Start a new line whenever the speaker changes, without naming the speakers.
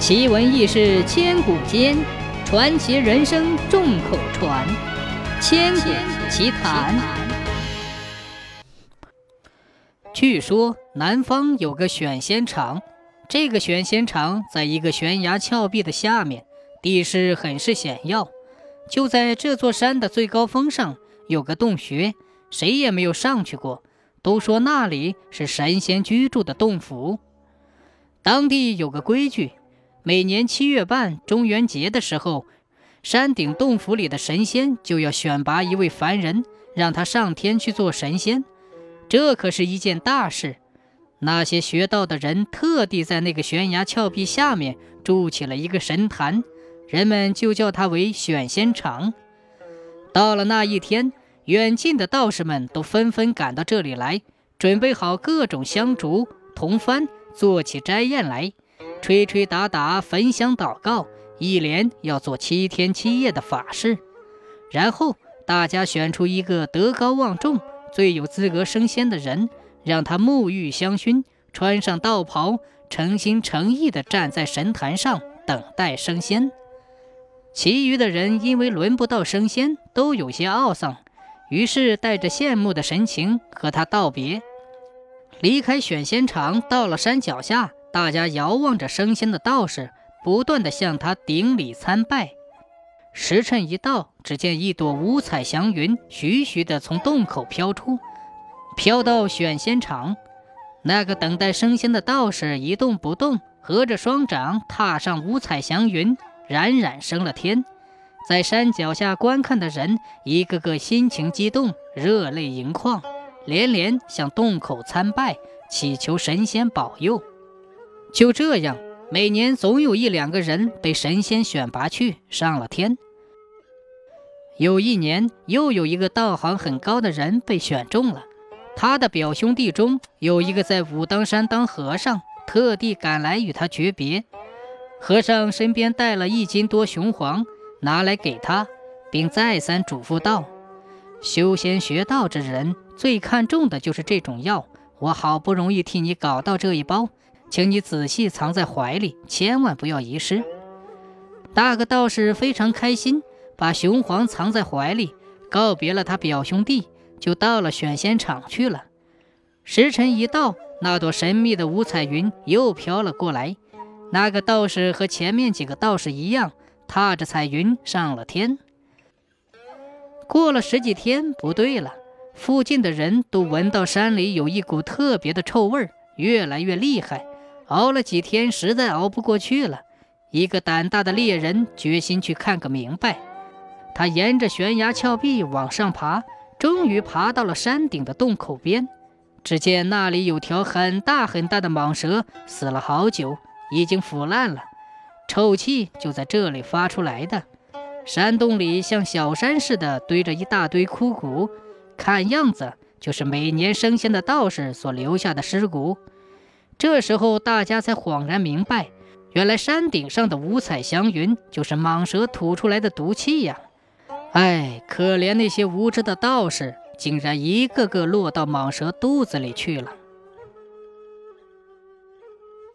奇闻异事千古间，传奇人生众口传。千古奇谈。据说南方有个选仙场，这个选仙场在一个悬崖峭壁的下面，地势很是险要。就在这座山的最高峰上，有个洞穴，谁也没有上去过，都说那里是神仙居住的洞府。当地有个规矩。每年七月半中元节的时候，山顶洞府里的神仙就要选拔一位凡人，让他上天去做神仙。这可是一件大事。那些学道的人特地在那个悬崖峭壁下面筑起了一个神坛，人们就叫它为选仙场。到了那一天，远近的道士们都纷纷赶到这里来，准备好各种香烛、铜幡，做起斋宴来。吹吹打打，焚香祷告，一连要做七天七夜的法事。然后大家选出一个德高望重、最有资格升仙的人，让他沐浴香薰，穿上道袍，诚心诚意地站在神坛上等待升仙。其余的人因为轮不到升仙，都有些懊丧，于是带着羡慕的神情和他道别，离开选仙场，到了山脚下。大家遥望着升仙的道士，不断地向他顶礼参拜。时辰一到，只见一朵五彩祥云徐徐地从洞口飘出，飘到选仙场。那个等待升仙的道士一动不动，合着双掌踏上五彩祥云，冉冉升了天。在山脚下观看的人，一个个心情激动，热泪盈眶，连连向洞口参拜，祈求神仙保佑。就这样，每年总有一两个人被神仙选拔去上了天。有一年，又有一个道行很高的人被选中了。他的表兄弟中有一个在武当山当和尚，特地赶来与他诀别。和尚身边带了一斤多雄黄，拿来给他，并再三嘱咐道：“修仙学道之人最看重的就是这种药。我好不容易替你搞到这一包。”请你仔细藏在怀里，千万不要遗失。那个道士非常开心，把雄黄藏在怀里，告别了他表兄弟，就到了选仙场去了。时辰一到，那朵神秘的五彩云又飘了过来。那个道士和前面几个道士一样，踏着彩云上了天。过了十几天，不对了，附近的人都闻到山里有一股特别的臭味儿，越来越厉害。熬了几天，实在熬不过去了。一个胆大的猎人决心去看个明白。他沿着悬崖峭壁往上爬，终于爬到了山顶的洞口边。只见那里有条很大很大的蟒蛇，死了好久，已经腐烂了，臭气就在这里发出来的。山洞里像小山似的堆着一大堆枯骨，看样子就是每年升仙的道士所留下的尸骨。这时候，大家才恍然明白，原来山顶上的五彩祥云就是蟒蛇吐出来的毒气呀！哎，可怜那些无知的道士，竟然一个个落到蟒蛇肚子里去了。